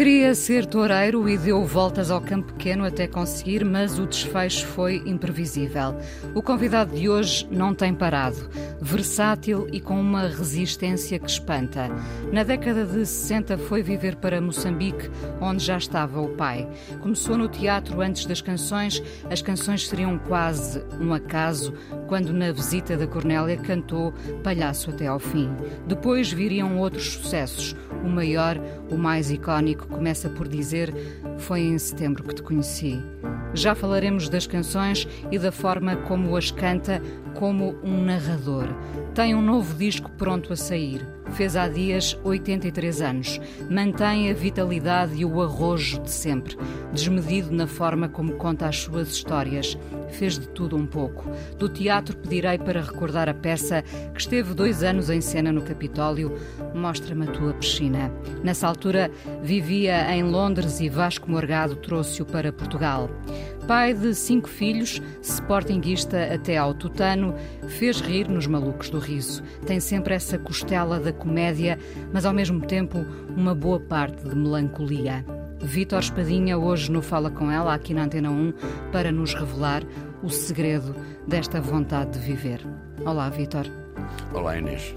Queria ser toureiro e deu voltas ao campo pequeno até conseguir, mas o desfecho foi imprevisível. O convidado de hoje não tem parado. Versátil e com uma resistência que espanta. Na década de 60 foi viver para Moçambique, onde já estava o pai. Começou no teatro antes das canções. As canções seriam quase um acaso quando, na visita da Cornélia, cantou Palhaço até ao fim. Depois viriam outros sucessos. O maior, o mais icónico, começa por dizer: Foi em setembro que te conheci. Já falaremos das canções e da forma como as canta como um narrador. Tem um novo disco pronto a sair. Fez há dias 83 anos. Mantém a vitalidade e o arrojo de sempre. Desmedido na forma como conta as suas histórias. Fez de tudo um pouco. Do teatro pedirei para recordar a peça que esteve dois anos em cena no Capitólio, Mostra-me a tua piscina. Nessa altura vivia em Londres e Vasco Morgado trouxe-o para Portugal. Pai de cinco filhos, sportinguista até ao tutano, fez rir nos malucos do riso. Tem sempre essa costela da comédia, mas ao mesmo tempo uma boa parte de melancolia. Vítor Espadinha hoje no Fala Com Ela, aqui na Antena 1, para nos revelar o segredo desta vontade de viver. Olá, Vítor. Olá, Inês.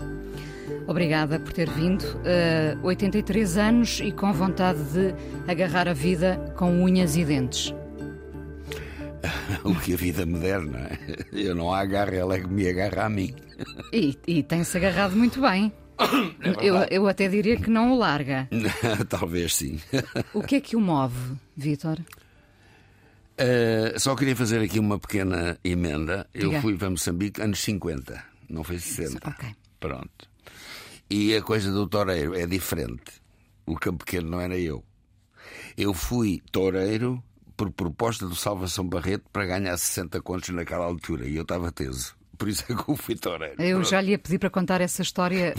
Obrigada por ter vindo. Uh, 83 anos e com vontade de agarrar a vida com unhas e dentes. o que a vida me der, não é? Eu não a agarro, ela é que me agarra a mim. E, e tem-se agarrado muito bem. É eu, eu até diria que não o larga. Talvez sim. O que é que o move, Vítor? Uh, só queria fazer aqui uma pequena emenda. Diga. Eu fui para Moçambique anos 50, não foi 60. Ok. Pronto. E a coisa do toureiro é diferente. O campo pequeno não era eu. Eu fui toureiro por proposta do Salvação Barreto para ganhar 60 contos naquela altura e eu estava teso. Por isso é que eu fui toureiro. Eu Pronto. já lhe ia pedir para contar essa história.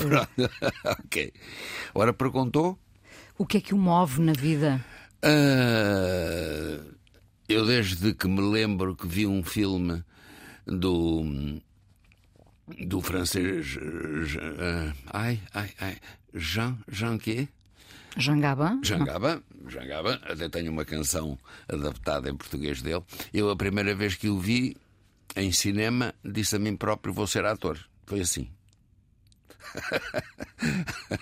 ok. Ora, perguntou? O que é que o move na vida? Ah, eu, desde que me lembro que vi um filme do. do francês. ah, ai, ai, ai. Jean. Jean quê? Jangaba? Jangaba, Jangaba, até tenho uma canção adaptada em português dele. Eu, a primeira vez que o vi em cinema, disse a mim próprio: vou ser ator. Foi assim.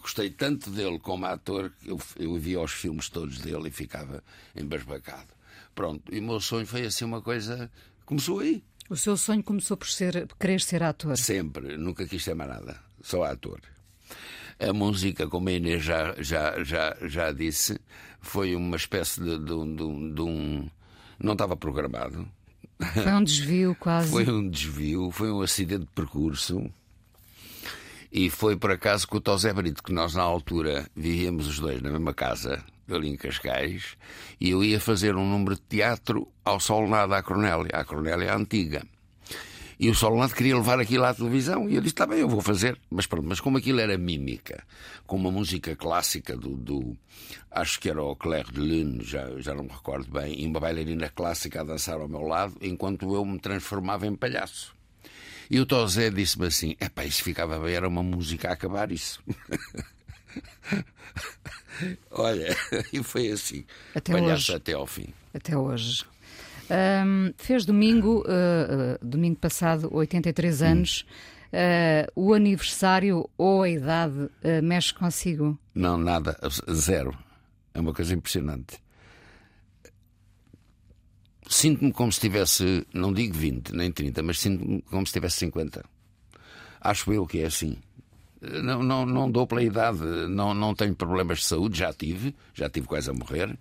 Gostei tanto dele como ator que eu, eu via os filmes todos dele e ficava embasbacado. Pronto, e o meu sonho foi assim uma coisa. Começou aí. O seu sonho começou por ser, por querer ser ator. Sempre, nunca quis ser mais nada, só ator. A música, como a Inês já, já, já, já disse, foi uma espécie de, de, um- de de um. Não estava programado. Foi um desvio quase. Foi um desvio, foi um acidente de percurso. E foi por acaso com o Tosé Brito, que nós na altura vivíamos os dois na mesma casa, ali em Cascais, e eu ia fazer um número de teatro ao Solnado à Cornélia, à Cornélia antiga. E o Solnado queria levar aquilo à televisão, e eu disse: está bem, eu vou fazer. Mas pronto, mas como aquilo era mímica, com uma música clássica do. do- acho que era o Claire de Lune, já, já não me recordo bem, e uma bailarina clássica a dançar ao meu lado, enquanto eu me transformava em palhaço. E o Tosé disse-me assim: é pá, isso ficava bem, era uma música a acabar isso. Olha, e foi assim. Até palhaço hoje. até ao fim. Até hoje. Ahm, fez domingo, ah, domingo passado, 83 Hum. anos. Ah, o aniversário ou a idade mexe consigo? Não, nada, zero. É uma coisa impressionante. Sinto-me como se tivesse, não digo 20 nem 30, mas sinto-me como se tivesse 50. Acho eu que é assim. Não, não, não dou pela idade, não, não tenho problemas de saúde, já tive, já tive quase a morrer.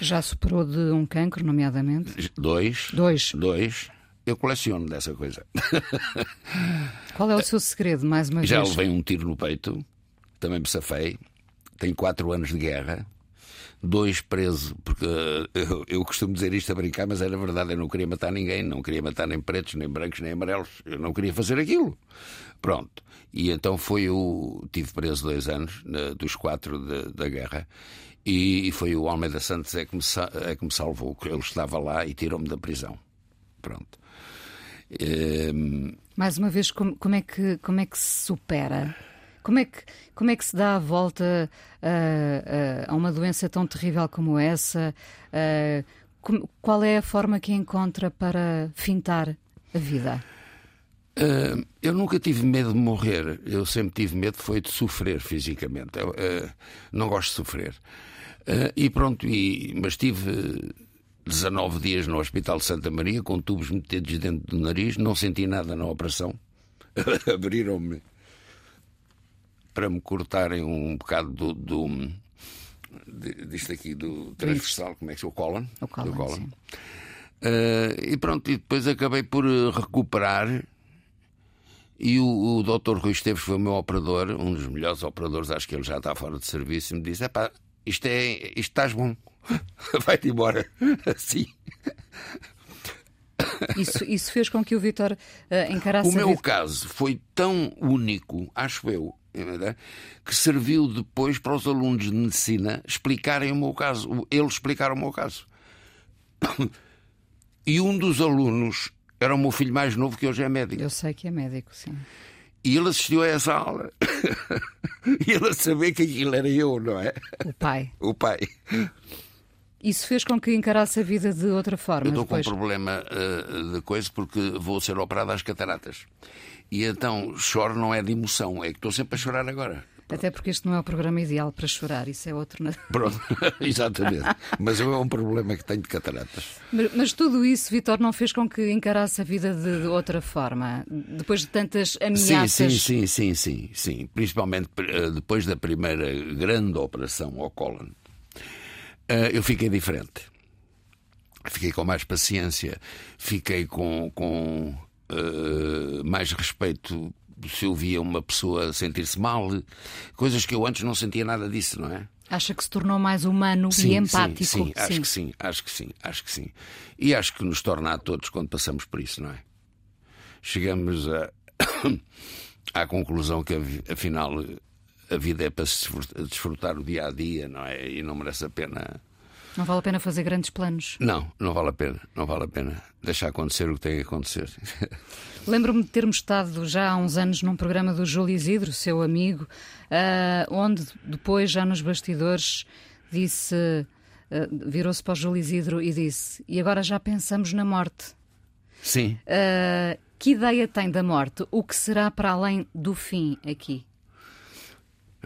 Já superou de um cancro, nomeadamente? Dois. Dois. Dois. Eu coleciono dessa coisa. Qual é o seu segredo, mais uma Já vez? levei um tiro no peito, também me safei. tem quatro anos de guerra, dois presos, porque uh, eu, eu, costumo dizer isto a brincar, mas era verdade, eu não queria matar ninguém, não queria matar nem pretos, nem brancos, nem amarelos, eu não queria fazer aquilo. Pronto. E então foi o. Tive preso dois anos, dos quatro de, da guerra, e, e, foi o Almeida Santos é que, me, é que me salvou, ele estava lá e tirou-me da prisão. Pronto. Ehm, Mais uma vez, como, como, é que, como é que se supera? Como é que, como é que se dá a volta a, a, a uma doença tão terrível como essa? como, qual é a forma que encontra para fintar a vida? Uh, eu nunca tive medo de morrer. Eu sempre tive medo foi de sofrer fisicamente. Eu, uh, não gosto de sofrer. Uh, e pronto, e, mas tive 19 dias no Hospital de Santa Maria com tubos metidos dentro do nariz. Não senti nada na operação. Abriram-me para me cortarem um bocado do, do disto aqui do transversal, como é que é o colon, o colon, colon. Uh, e pronto, e depois acabei por recuperar. E o, o Dr. Rui Esteves foi o meu operador, um dos melhores operadores, acho que ele já está fora de serviço, e me disse: pá, isto é, isto estás bom, vai-te embora. Assim. Isso, isso fez com que o Vitor uh, encarasse. O meu caso foi tão único, acho eu, é que serviu depois para os alunos de medicina explicarem o meu caso. Eles explicaram o meu caso. E um dos alunos era o meu filho mais novo, que hoje é médico. Eu sei que é médico, sim. E ele assistiu a essa aula. e ele a saber que aquilo era eu, não é? O pai. O pai. Isso fez com que encarasse a vida de outra forma. Eu estou depois... com um problema uh, de coisa porque vou ser operado às cataratas. E então choro não é de emoção, é que estou sempre a chorar agora. Até porque este não é o programa ideal para chorar, isso é outro. Pronto, exatamente. Mas é um problema que tenho de cataratas. Mas, mas tudo isso, Vitor, não fez com que encarasse a vida de, de, outra forma? Depois de tantas ameaças. Sim, sim, sim, sim, sim. sim. Principalmente eh, depois da primeira grande operação ao colon, eh, eu fiquei diferente. Fiquei com mais paciência, fiquei com, com uh, mais respeito se eu via uma pessoa sentir-se mal, coisas que eu antes não sentia nada disso, não é? Acha que se tornou mais humano sim, e empático? Sim, sim, acho sim. que sim, acho que sim, acho que sim. E acho que nos torna a todos quando passamos por isso, não é? Chegamos a, à conclusão que afinal a vida é para se desfrutar o dia a dia, não é? E não merece a pena não vale a pena fazer grandes planos. Não, não vale a pena. Não vale a pena deixar acontecer o que tem que acontecer. Lembro-me de termos estado já há uns anos num programa do Júlio Isidro, seu amigo, uh, onde depois, já nos bastidores, disse. Uh, virou-se para o Júlio Isidro e disse: E agora já pensamos na morte. Sim. Uh, que ideia tem da morte? O que será para além do fim aqui?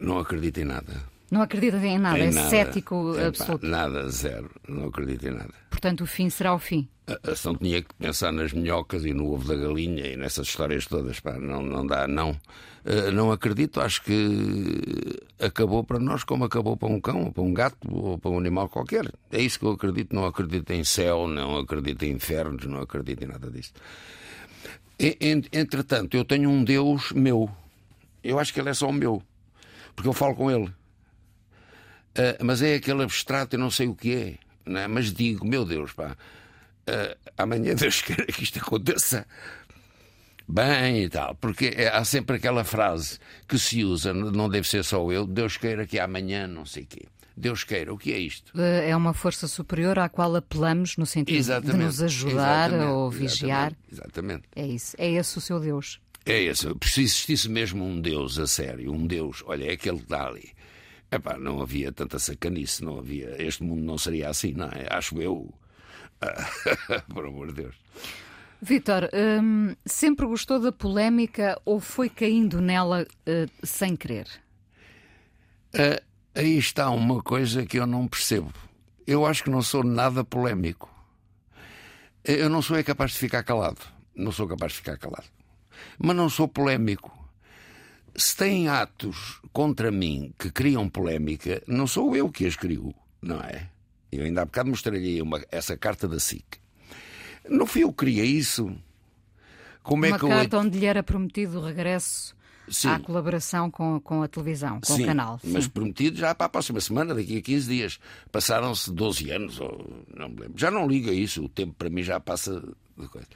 Não acredito em nada. Não acredita em nada, em é nada. cético é, absoluto. nada, zero. Não acredito em nada. Portanto, o fim será o fim. A ação tinha que pensar nas minhocas e no ovo da galinha e nessas histórias todas. Pá, não, não dá, não. Uh, não acredito, acho que acabou para nós como acabou para um cão, ou para um gato, ou para um animal qualquer. É isso que eu acredito. Não acredito em céu, não acredito em infernos, não acredito em nada disso. Entretanto, eu tenho um Deus meu. Eu acho que ele é só o meu. Porque eu falo com ele. Uh, mas é aquele abstrato, eu não sei o que é. é? Mas digo, meu Deus, pá, uh, amanhã Deus queira que isto aconteça bem e tal. Porque é, há sempre aquela frase que se usa, não deve ser só eu, Deus queira que amanhã não sei o quê. Deus queira, o que é isto? Eh, é uma força superior à qual apelamos no sentido exatamente, de nos ajudar ou vigiar. Exatamente, exatamente. É isso. É esse o seu Deus. É esse. Se existisse mesmo um Deus a sério, um Deus, olha, é aquele que está ali Epá, não havia tanta sacanice, não havia. Este mundo não seria assim, não é? Acho eu. Por amor de Deus. Vitor, hum, sempre gostou da polémica ou foi caindo nela uh, sem querer? Uh, aí está uma coisa que eu não percebo. Eu acho que não sou nada polémico. Eu não sou é capaz de ficar calado. Não sou capaz de ficar calado. Mas não sou polémico se têm atos contra mim que criam polémica, não sou eu que as crio, não é? Eu ainda há bocado mostrei-lhe essa carta da SIC. Não fui eu que criei isso. Como é uma é que carta eu... onde lhe era prometido o regresso Sim. há colaboração com, com a televisão, com Sim, o canal. Mas Sim. prometido já para a próxima semana, daqui a 15 dias. Passaram-se 12 anos, ou não me lembro. Já não liga isso, o tempo para mim já passa de coisa.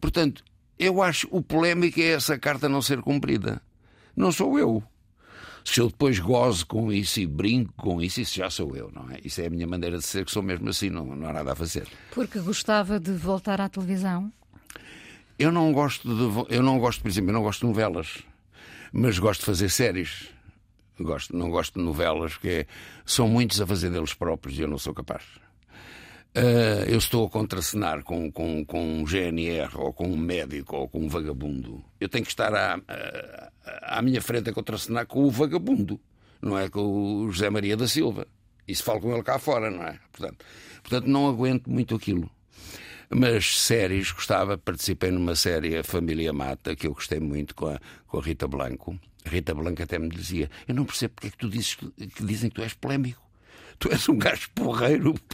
Portanto, eu acho o polémico é essa carta não ser cumprida. Não sou eu. Se eu depois gozo com isso e brinco com isso, isso já sou eu, não é? Isso é a minha maneira de ser, que sou mesmo assim, não, não há nada a fazer. Porque gostava de voltar à televisão. Eu não gosto de, eu não gosto, por exemplo, eu não gosto de novelas, mas gosto de fazer séries. Gosto, não gosto de novelas, porque são muitos a fazer deles próprios e eu não sou capaz. Ah, eu estou a contracenar com, com, com um GNR ou com um médico ou com um vagabundo. Eu tenho que estar à, à, à minha frente a contracenar com o vagabundo, não é com o José Maria da Silva. E se falo com ele cá fora, não é? Portanto, portanto não aguento muito aquilo. Mas séries, gostava, participei numa série A Família Mata, que eu gostei muito com a, com a Rita Blanco. A Rita Blanco até me dizia: Eu não percebo porque é que tu dizes que, que dizem que tu és polémico. Tu és um gajo porreiro.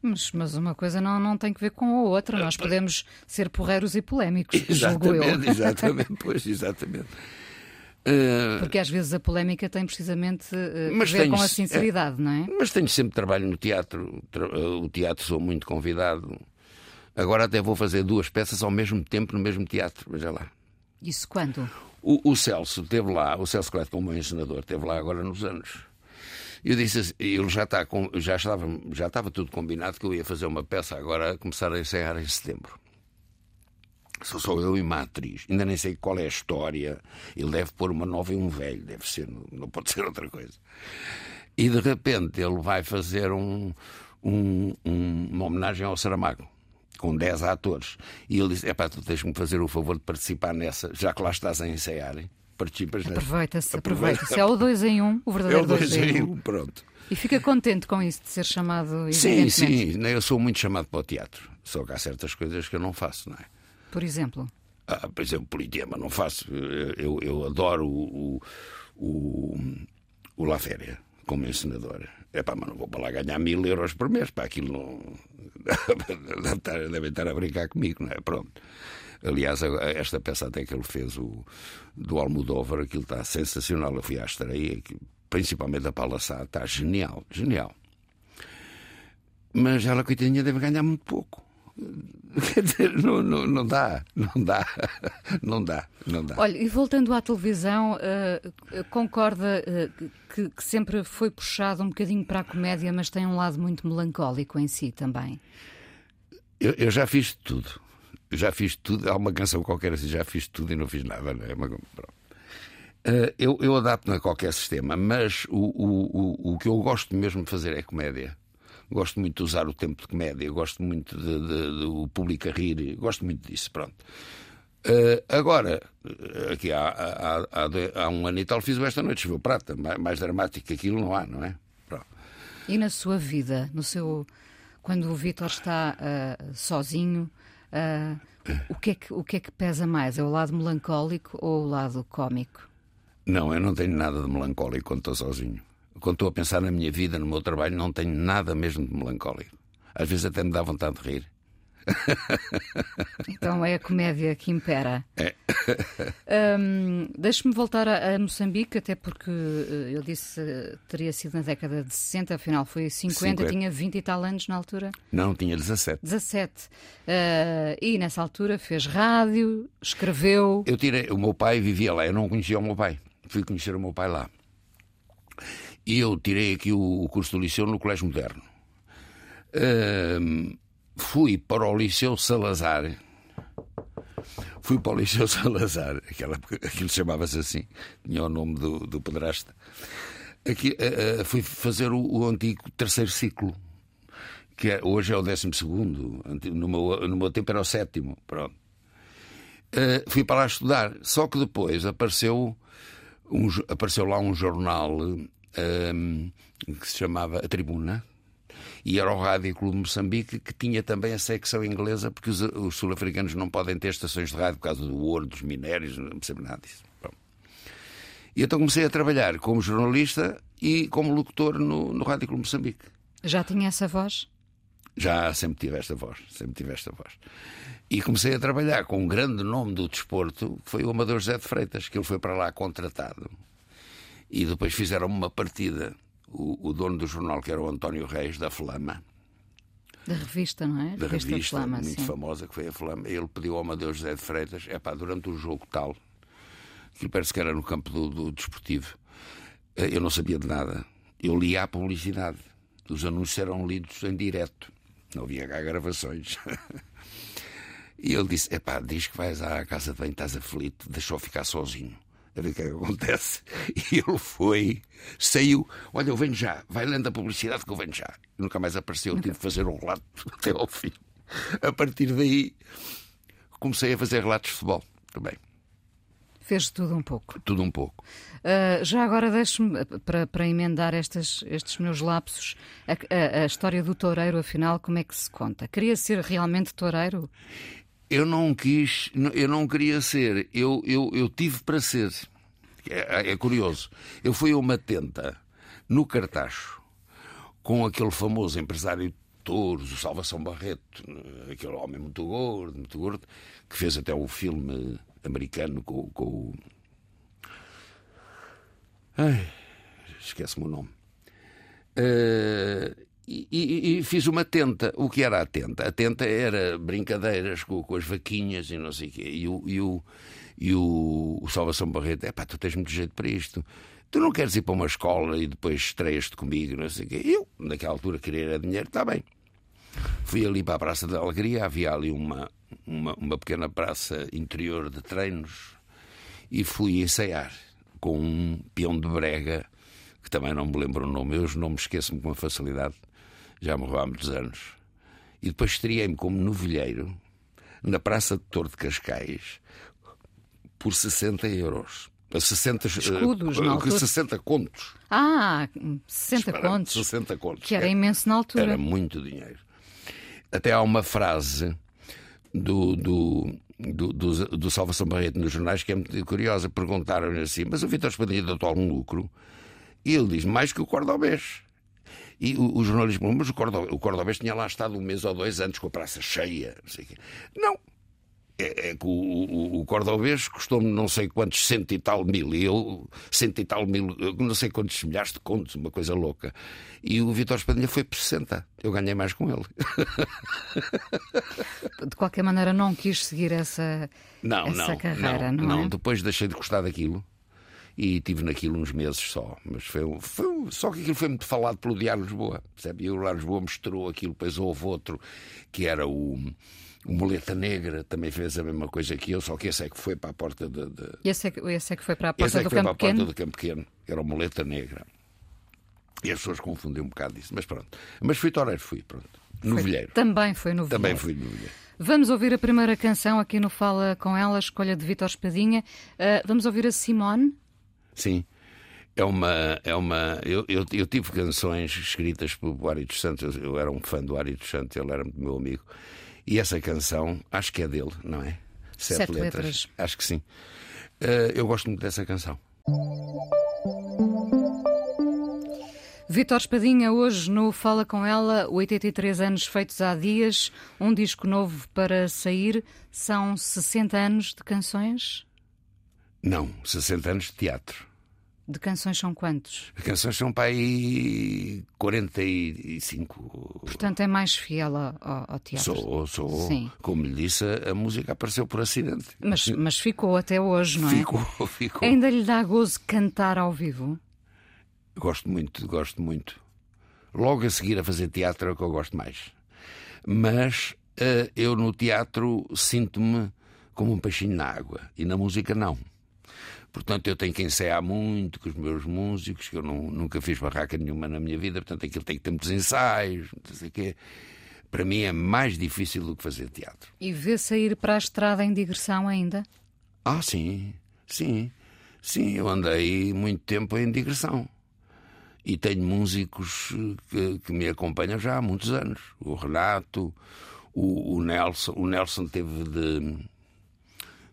Mas, mas uma coisa não, não tem que ver com a outra. Nós podemos ser porreiros e polémicos, julgo eu. Exatamente, exatamente, pois, exatamente. Ah, Porque às vezes a polémica tem precisamente eh, Mas a ver tenho- com a sinceridade, não é? Mas tenho sempre trabalho no teatro. Tra- O teatro sou muito convidado. Agora até vou fazer duas peças ao mesmo tempo no mesmo teatro. Veja lá. Isso quando? O, o Celso esteve lá, o Celso Cleto, como ensinador, esteve lá agora nos anos. Eu disse assim, ele já, está com, já, estava, já estava tudo combinado que eu ia fazer uma peça agora começar a ensaiar em setembro. Só sou eu e uma atriz. Ainda nem sei qual é a história. Ele deve pôr uma nova e um velho, deve ser, não, pode ser outra coisa. E de repente ele vai fazer um, um- um- uma homenagem ao Saramago, com 10 atores. E ele disse: Epá, tu tens-me fazer o favor de participar nessa, já que lá estás a ensaiar. hein? Participas nessa. Aproveita-se, Aproveita. aproveita-se. É o dois em um, o É verdadeiro o dois, dois em um. um, pronto. E fica contente com isso de ser chamado, Sim, sim, eu sou muito chamado para o teatro. Só que há certas coisas que eu não faço, não é? Por exemplo, Ah, por exemplo, politeama, não faço. Eu, eu adoro o, o, o, La Féria como ensinador. É pá, mas não vou para lá ganhar mil euros por mês. Para aquilo não. Devem estar a brincar comigo, não é? Pronto. Aliás, esta peça até que ele fez o, do Almodóvar, aquilo está sensacional. Eu fui à estreia, principalmente a Sá, está genial, genial. Mas ela, coitadinha, deve ganhar muito pouco. Quer dizer, não, não, não dá, não dá, não dá, não dá. olha, e voltando à televisão, eh, concorda eh, que, que sempre foi puxado um bocadinho para a comédia, mas tem um lado muito melancólico em si também. Eu, eu já fiz tudo. Já fiz tudo. Há uma canção qualquer assim, já fiz tudo e não fiz nada. Não é? Mas, pronto. Eh, eu, eu adapto-me a qualquer sistema, mas o, o, o, o que eu gosto mesmo de fazer é comédia. Gosto muito de usar o tempo de comédia, gosto muito de, de- de público a rir, gosto muito disso. Pronto. Eh, agora, eh, aqui há, há, há, há um ano e tal, fiz o Esta Noite Choveu Prata. Mais, mais dramático que aquilo não há, não é? Pronto. E na sua vida, no seu quando o Vítor está ah, sozinho, ah, o, que é que, o que é que pesa mais? É o lado melancólico ou o lado cómico? Não, eu não tenho nada de melancólico quando estou sozinho. Quando estou a pensar na minha vida, no meu trabalho, não tenho nada mesmo de melancólico. Às vezes até me dá vontade de rir. Então é a comédia que impera. É. Hum, Deixe-me voltar a, a Moçambique, até porque eh, eu disse eh, teria sido na década de 60, afinal foi 50, 50. tinha 20 e tal anos na altura. Não, tinha 17. 17. Eh, e nessa altura fez rádio, escreveu. Eu tirei, o meu pai vivia lá, eu não conhecia o meu pai. Fui conhecer o meu pai lá. E eu tirei aqui o, curso do liceu no Colégio Moderno. Fui para o Liceu Salazar. Fui para o Liceu Salazar, aquela, aquilo chamava-se assim, tinha o nome do, do pedrasta. Aqui, ah, ah, fui fazer o, o antigo terceiro ciclo, que é- hoje é o décimo segundo, no meu, no meu tempo era o sétimo. Pronto. Uh, fui para lá estudar. Só que depois apareceu, um apareceu lá um jornal um, que se chamava A Tribuna. E era o Rádio Clube Moçambique que tinha também a secção inglesa, porque os, os sul-africanos não podem ter estações de rádio por causa do ouro, dos minérios, não percebo nada disso. Bom. E então comecei a trabalhar como jornalista e como locutor no, no Rádio Clube Moçambique. Já tinha essa voz? Já sempre tive esta voz, sempre tive esta voz. E comecei a trabalhar com um grande nome do desporto, que foi o Amador José de Freitas, que ele foi para lá contratado. E depois fizeram uma partida. O, o dono do jornal, que era o António Reis, da Flama, Da revista, não é? da revista, Flama, muito sim. famosa, que foi a Flama. Ele pediu ao Amadeu José de Freitas, é pá, durante um jogo tal, que parece que era no campo do, do desportivo, eh, eu não sabia de nada. Eu lia a publicidade. Os anúncios eram lidos em direto. Não havia cá gravações. E ele disse: Epá, diz que vais à casa de banho, estás aflito, deixou ficar sozinho. A ver o que é que acontece. E ele foi, saiu, olha, eu venho já, vai lendo a publicidade que eu venho já. E nunca mais apareceu, tive de fazer um relato até ao fim. A partir daí comecei a fazer relatos de futebol também. Fez tudo um pouco. Tudo um pouco. Uh, já agora deixe-me, para, para emendar estas, estes meus lapsos, a, a- a história do toureiro, afinal, como é que se conta? Queria ser realmente toureiro? Eu não quis, eu não queria ser, eu, eu, eu tive para ser. É, é curioso. Eu fui a uma tenta no Cartacho com aquele famoso empresário touros, o Salvação Barreto, aquele homem muito gordo, muito gordo, que fez até um filme americano com, com. Ai, esquece-me o nome. Eh, e, e- fiz uma tenta. O que era a tenta? A tenta era brincadeiras com, com as vaquinhas e não sei o quê. E o, e o, e o, o Salvação Barreto, é pá, tu tens muito jeito para isto. Tu não queres ir para uma escola e depois estreias-te comigo, não sei o quê. Eu, naquela altura, queria era dinheiro, está bem. Fui ali para a Praça da Alegria, havia ali uma, uma, uma pequena praça interior de treinos e fui ensaiar com um peão de brega, que também não me lembro o nome, eu os nomes esqueço-me com uma facilidade, já morreu há muitos anos. E depois estreiei-me como novilheiro na Praça de Torre de Cascais por 60 euros. 60 eh, Escudos, na altura. 60 contos. Ah, 60 Espera, contos. 60 contos. Que era imenso na altura. Era muito dinheiro. Até há uma frase do, do, do, do, do Salvação Barreto nos jornais que é muito curiosa. Perguntaram-lhe assim: Mas o Vitor Espadinha deu-te algum lucro? E ele diz: Mais que o Cordobês. E o, o perguntou: Mas o Cordobês, o Cordobês tinha lá estado um mês ou dois antes com a praça cheia. Não. sei o quê." Não. É, é que o, o, o cordobês custou-me não sei quantos cento e tal mil, e eu cento e tal mil, não sei quantos milhares de contos, uma coisa louca. E o Vitor Espadinha foi por 60. Eu ganhei mais com ele. De qualquer maneira, não quis seguir essa, Não, essa não, carreira, não, não, é? Depois deixei de gostar daquilo e tive naquilo uns meses só. Mas foi, foi só que aquilo foi muito falado pelo Diário de Lisboa. Percebe? E o Diário de Lisboa mostrou aquilo. Depois houve outro que era o, o Moleta Negra, também fez a mesma coisa que eu, só que esse é que foi para a porta de- de, Esse é, que, esse é que foi para a Esse porta é que do foi para Campo a porta do Campo Pequeno, era o Moleta Negra. E as pessoas confundem um bocado isso, mas pronto. Mas fui toureiro, fui, pronto. Novilheiro. Também foi no Também fui novilheiro. Vamos ouvir a primeira canção aqui no Fala Com Ela, a escolha de Vítor Espadinha. Ah, vamos ouvir a Simone. Sim. É uma. É uma eu, eu, eu tive canções escritas pelo Ari dos Santos, eu, eu era um fã do Ari dos Santos, ele era meu amigo. E essa canção, acho que é dele, não é? Sete letras. Acho que sim. Eh, eu gosto muito dessa canção. Vítor Espadinha, hoje no Fala Com Ela, 83 anos feitos há dias, um disco novo para sair. São 60 anos de canções? Não, 60 anos de teatro. De canções são quantos? As canções são para aí 45. Portanto, é mais fiel ao, ao- ao teatro. Sou, sou. Sim. Como lhe disse, a música apareceu por acidente. Mas, mas ficou até hoje, não é? Ficou, ficou. Ainda lhe dá gozo cantar ao vivo? Gosto muito, gosto muito. Logo a seguir a fazer teatro é o que eu gosto mais. Mas eh, eu no teatro sinto-me como um peixinho na água e na música não. Portanto, eu tenho que ensaiar muito com os meus músicos, que eu não- nunca fiz barraca nenhuma na minha vida, portanto, aquilo tem que ter muitos ensaios, não sei o quê. Para mim é mais difícil do que fazer teatro. E vê sair para a estrada em digressão ainda? Ah, sim, sim. Sim, eu andei muito tempo em digressão. E tenho músicos que, que me acompanham já há muitos anos. O Renato, o, o Nelson. O Nelson teve de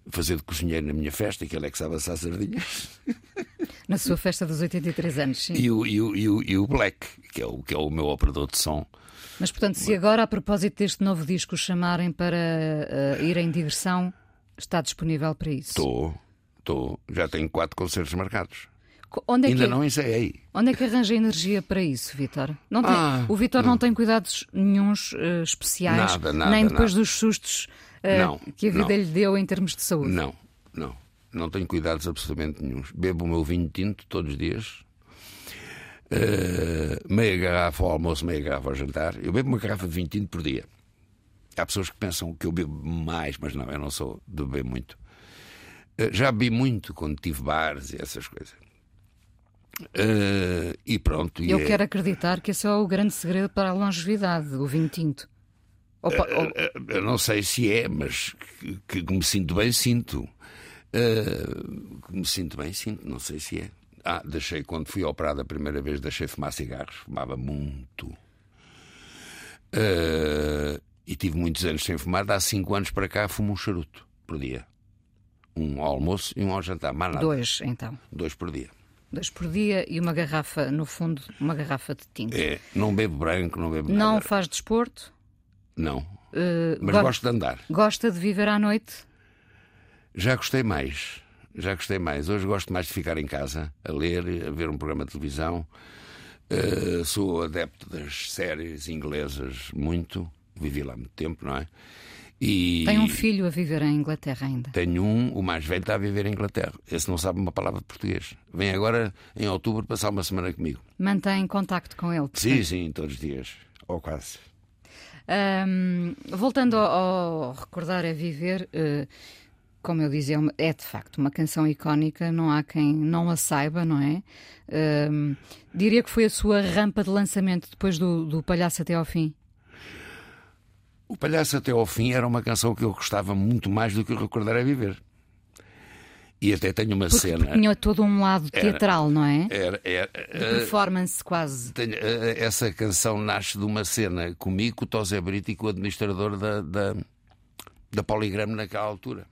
fazer de cozinheiro na minha festa, que ele é que sabe assar sardinhas. Na sua festa dos 83 anos, sim. E o, e, o, e, o, e o Black, que é o, que é o meu operador de som. Mas, portanto, se agora, a propósito deste novo disco, chamarem para uh, ir em digressão, está disponível para isso? Estou, estou. Já tenho quatro concertos marcados. Onde é Ainda que, não ensaiei. Onde é que arranja energia para isso, Vitor? Tem- Ah, o Vitor não. não. tem cuidados nenhuns eh, especiais, Nada, nada, nem depois nada. dos sustos Não, que a vida não. lhe deu em termos de saúde. Não, não. Não tenho cuidados absolutamente nenhums. Bebo o meu vinho tinto todos os dias. Eh, meia garrafa ao almoço, meia garrafa ao jantar. Eu bebo uma garrafa de vinho tinto por dia. Há pessoas que pensam que eu bebo mais, mas não, eu não sou de beber muito. Eh, já bebi muito quando tive bares e essas coisas. Eh, e pronto. e Eu é- quero acreditar que esse é o grande segredo para a longevidade, o vinho tinto. Po- ou- Eh, Eu não sei se é, mas que, que me sinto bem, sinto. Eh, que me sinto bem, sinto. Não sei se é. Ah, deixei, quando fui operado a primeira vez, deixei de fumar cigarros. Fumava muito. Eh, e tive muitos anos sem fumar. Há cinco anos para cá fumo um charuto por dia. Um ao almoço e um ao jantar. Mais nada. dois, então. Dois por dia. Dois por dia e uma garrafa, no fundo, uma garrafa de tinto. É, não bebo branco, não bebo Não nada. faz desporto? Não. Eh, Mas go- gosto de andar. Gosta de viver à noite? Já gostei mais. Já gostei mais. Hoje gosto mais de ficar em casa, a ler, a ver um programa de televisão. Eh, sou adepto das séries inglesas, muito. Vivi lá há muito tempo, não é? E Tem um filho a viver em Inglaterra ainda. tenho um, o mais velho está a viver em Inglaterra. Esse não sabe uma palavra de português. Vem agora, em outubro, passar uma semana comigo. Mantém contacto com ele? Sim, sim, todos os dias. Ou quase. Ahm, voltando ao, ao recordar é viver, eh, como eu dizia, é é de facto uma canção icónica, não há quem não a saiba, não é? Ahm, diria que foi a sua rampa de lançamento depois do, do Palhaço até ao fim. O Palhaço até ao fim era uma canção que eu gostava muito mais do que o Recordar é Viver. E até tenho uma Porque, cena. tinha todo um lado teatral, não é? Era, era, De performance quase. Tenho- eh, essa canção nasce de uma cena comigo, com o Tosé Brito e com o administrador da, da, da Poligrama naquela altura.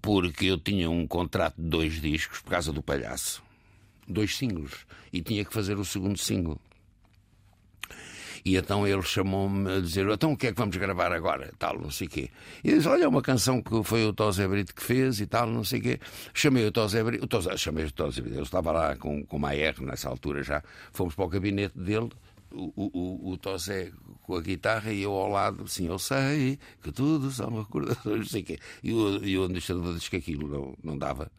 Porque eu tinha um contrato de dois discos por causa do palhaço. Dois singles. E tinha que fazer o segundo single. E então ele chamou-me a dizer: Então o que é que vamos gravar agora? Tal, não sei o quê. E disse: Olha, é uma canção que foi o Tosé Brito que fez e tal, não sei o quê. Chamei o Tosé Brito, o chamei o Tosé Brito, ele estava lá com, com uma R nessa altura já. Fomos para o gabinete dele, o, o, o, o Tosé com a guitarra e eu ao lado, assim, eu sei que tudo são recordações, não sei o quê. E o, e o administrador disse que aquilo não, não dava,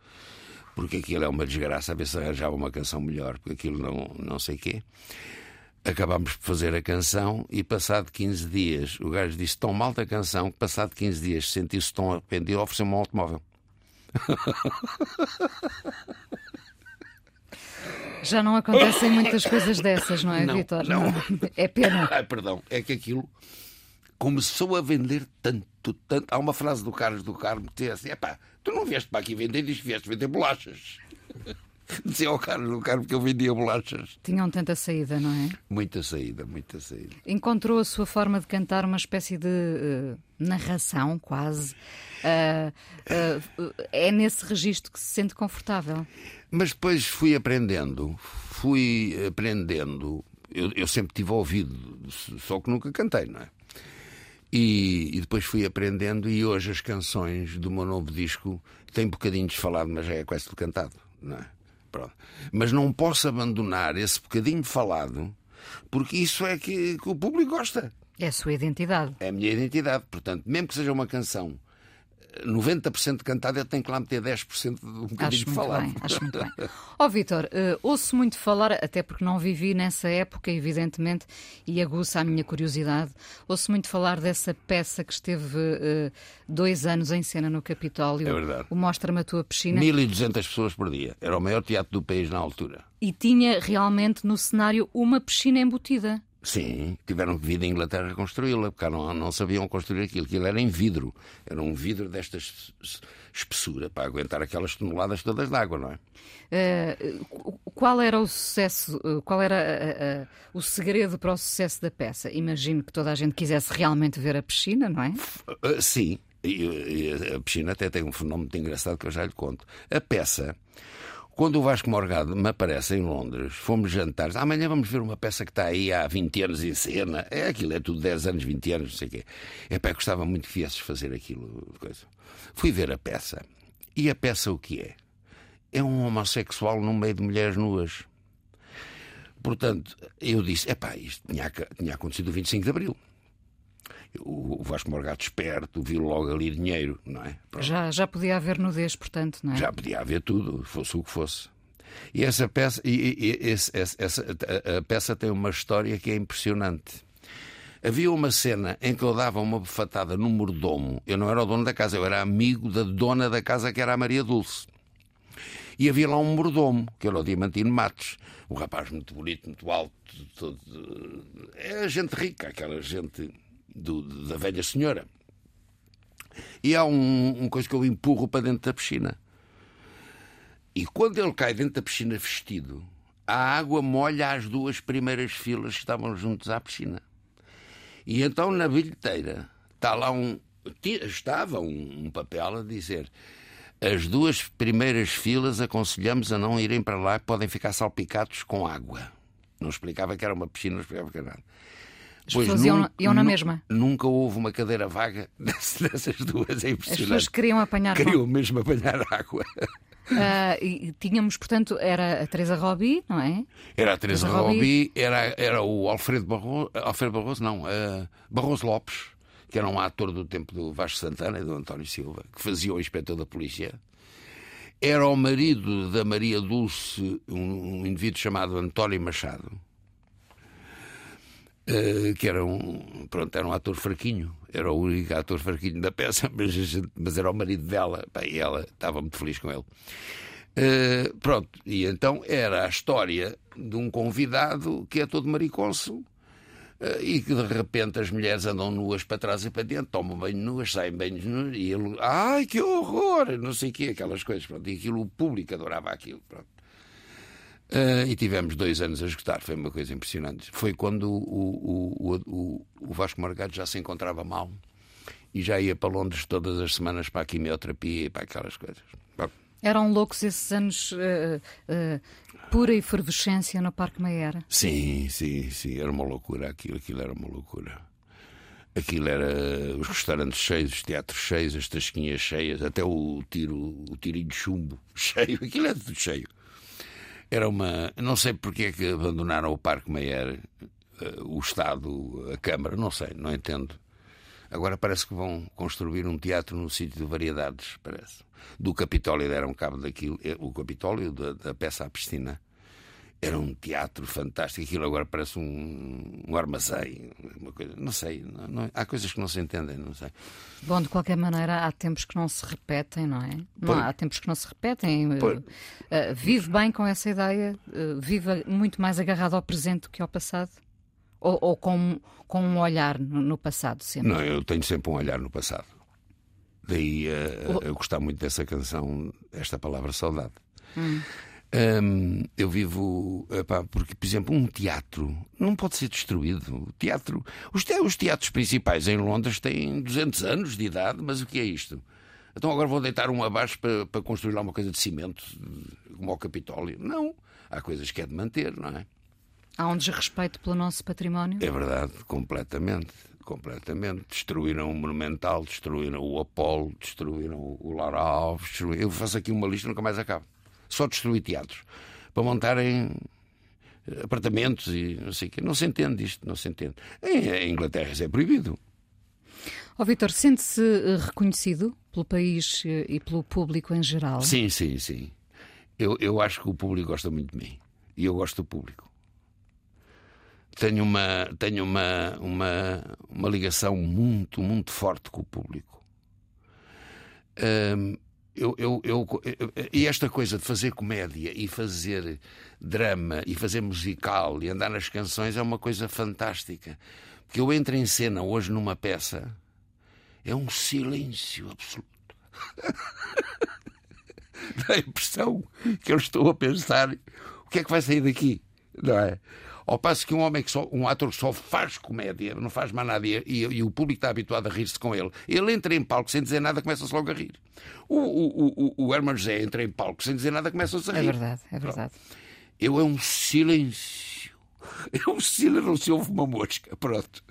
porque aquilo é uma desgraça, a ver se arranjava uma canção melhor, porque aquilo não, não sei o quê. Acabámos por fazer a canção e passado 15 dias o gajo disse tão mal da canção que passado 15 dias sentiu-se tão arrependido ofereceu-me um automóvel. Já não acontecem muitas coisas dessas, não é, Não, Vitor? não. É pena. Ai, perdão, é que aquilo começou a vender tanto, tanto. Há uma frase do Carlos do Carmo que dizia assim: epá, tu não vieste para aqui vender, diz que vieste vender bolachas. Dizia ao Carlos do Carmo que eu vendia bolachas. Tinham tanta saída, não é? Muita saída, muita saída. Encontrou a sua forma de cantar uma espécie de eh, narração, quase. Ah, ah, é nesse registro que se sente confortável. Mas depois fui aprendendo, fui aprendendo. Eu, eu sempre tive ouvido, só que nunca cantei, não é? E, e depois fui aprendendo, e hoje as canções do meu novo disco têm bocadinhos falado, mas já é quase cantado, não é? Pronto. Mas não posso abandonar esse bocadinho falado, porque isso é que, que o público gosta. É a sua identidade. É a minha identidade. Portanto, mesmo que seja uma canção 90% cantada, eu tenho que lá meter 10% de um bocadinho Acho de muito falado. bem, acho muito bem. Ó Vitor, eh, ouço muito falar, até porque não vivi nessa época, evidentemente, e aguça a minha curiosidade. Ouço muito falar dessa peça que esteve eh, dois anos em cena no Capitólio. É verdade. O Mostra-me a tua piscina. 1200 pessoas por dia. Era o maior teatro do país na altura. E tinha realmente no cenário uma piscina embutida. Sim, tiveram que vir da Inglaterra construí-la, porque não, não sabiam construir aquilo. Aquilo era em vidro. Era um vidro desta es- es- espessura para aguentar aquelas toneladas todas de água, não é? Eh, qual era o sucesso, eh, qual era eh, o segredo para o sucesso da peça? Imagino que toda a gente quisesse realmente ver a piscina, não é? Sim, e, e a piscina até tem um fenómeno muito engraçado que eu já lhe conto. A peça, Quando o Vasco Morgado me aparece em Londres, fomos jantar. Amanhã vamos ver uma peça que está aí há 20 anos em cena. É aquilo, é tudo 10 anos, 20 anos, não sei o quê. É pá, gostava muito que viesses fazer aquilo. Coisa. Fui ver a peça. E a peça o que é? É um homossexual no meio de mulheres nuas. Portanto, eu disse: é pá, isto tinha, tinha acontecido o 25 de Abril. O Vasco Morgado esperto viu logo ali dinheiro, não é? Já, já podia haver nudez, portanto, não é? Já podia haver tudo, fosse o que fosse. E essa peça, e, e, esse, essa, a, a peça tem uma história que é impressionante. Havia uma cena em que eu dava uma bufatada no mordomo. Eu não era o dono da casa, eu era amigo da dona da casa, que era a Maria Dulce. E havia lá um mordomo, que era o Diamantino Matos. Um rapaz muito bonito, muito alto. Todo... É gente rica, aquela gente do, da velha senhora. E há um, um coisa que eu empurro para dentro da piscina. E quando ele cai dentro da piscina vestido, a água molha as duas primeiras filas que estavam juntos à piscina. E então na bilheteira está lá um. Estava um, um papel a dizer as duas primeiras filas aconselhamos a não irem para lá, podem ficar salpicados com água. Não explicava que era uma piscina, não explicava que era nada. As pois pessoas iam, iam na mesma. Nunca houve uma cadeira vaga dessas duas. É impressionante. As pessoas queriam apanhar Queriam mesmo apanhar água. Uh, e tínhamos, portanto, era a Teresa Robi, não é? Era a Teresa, Teresa Robi, era, era o Alfredo Barroso, Alfredo Barroso, não, uh, Barroso Lopes, que era um ator do tempo do Vasco Santana e do António Silva, que fazia o inspetor da polícia. Era o marido da Maria Dulce, um, um indivíduo chamado António Machado que era um, pronto, era um ator fraquinho, era o único ator fraquinho da peça, mas, mas era o marido dela, e ela estava muito feliz com ele. Uh, pronto, e então era a história de um convidado que é todo mariconso uh, e que de repente as mulheres andam nuas para trás e para dentro, tomam banho nuas, saem banhos nuas, e ele, ai que horror, não sei o quê, aquelas coisas, pronto, e aquilo, o público adorava aquilo, pronto. Uh, e tivemos dois anos a esgotar, foi uma coisa impressionante. Foi quando o, o, o, o Vasco Margado já se encontrava mal e já ia para Londres todas as semanas para a quimioterapia e para aquelas coisas. Bom. Eram loucos esses anos uh, uh, pura efervescência no Parque Mayer? Sim, sim, sim, era uma loucura aquilo, aquilo era uma loucura. Aquilo era os restaurantes cheios, os teatros cheios, as tasquinhas cheias, até o tiro, o tirinho de chumbo cheio, aquilo era tudo cheio. Era uma. Não sei porque é que abandonaram o Parque Meyer, eh, o Estado, a Câmara, não sei, não entendo. Agora parece que vão construir um teatro no sítio de variedades, parece. Do Capitólio deram cabo daquilo, eh, o Capitólio, da, da peça à piscina. Era um teatro fantástico. Aquilo agora parece um, um armazém. Uma coisa, não sei. Não, não, há coisas que não se entendem, não sei. Bom, de qualquer maneira, há tempos que não se repetem, não é? Não, há tempos que não se repetem. Uh, vive bem com essa ideia? Uh, vive muito mais agarrado ao presente do que ao passado? Ou, ou com, com um olhar no, no, passado sempre? Não, eu tenho sempre um olhar no passado. Daí uh, eu gostar muito dessa canção, esta palavra saudade. Hum. Eu vivo, epá, porque, por exemplo, um teatro não pode ser destruído. O teatro, os, te, os teatros principais em Londres têm 200 anos de idade, mas o que é isto? Então agora vou deitar um abaixo para, para construir lá uma coisa de cimento, como o Capitólio. Não. Há coisas que é de manter, não é? Há um desrespeito pelo nosso património? É verdade, completamente. Completamente. Destruíram o Monumental, destruíram o Apolo, destruíram o Lara Alves. Destruíram... Eu faço aqui uma lista nunca mais acabo só destruir teatros para montarem apartamentos e não sei o quê. Não se entende isto, não se entende. Em, Inglaterra isso é proibido. Ó oh, Vitor, sente-se eh, reconhecido pelo país eh, e pelo público em geral? Sim, sim, sim. Eu, eu acho que o público gosta muito de mim. E eu gosto do público. Tenho uma, tenho uma, uma, uma ligação muito, muito forte com o público. Um, eu, eu, eu, e esta coisa de fazer comédia e fazer drama e fazer musical e andar nas canções é uma coisa fantástica. Porque eu entro em cena hoje numa peça, é um silêncio absoluto. Dá a impressão que eu estou a pensar o que é que vai sair daqui, não é? Ao passo que um homem que só, um ator que só faz comédia, não faz mais nada, e, e o público está habituado a rir-se com ele, ele entra em palco sem dizer nada, começa-se logo a rir. O, o, o, o Herman José entra em palco sem dizer nada, começa-se a rir. É verdade, é verdade. Eu é um silêncio. É um silêncio, não se ouve uma mosca. Pronto.